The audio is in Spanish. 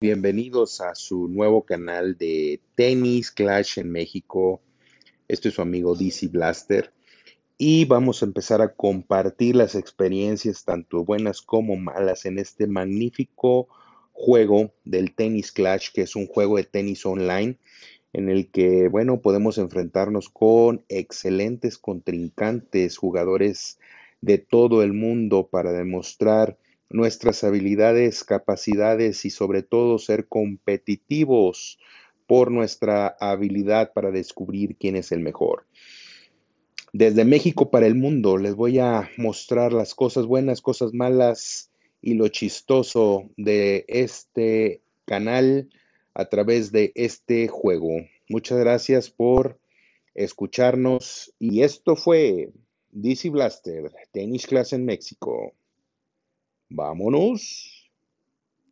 Bienvenidos a su nuevo canal de Tenis Clash en México. Este es su amigo DC Blaster y vamos a empezar a compartir las experiencias tanto buenas como malas en este magnífico juego del Tenis Clash, que es un juego de tenis online en el que, bueno, podemos enfrentarnos con excelentes contrincantes, jugadores de todo el mundo para demostrar nuestras habilidades, capacidades y sobre todo ser competitivos por nuestra habilidad para descubrir quién es el mejor. Desde México para el mundo les voy a mostrar las cosas buenas, cosas malas y lo chistoso de este canal a través de este juego. Muchas gracias por escucharnos y esto fue DC Blaster, Tennis Class en México. Vámonos.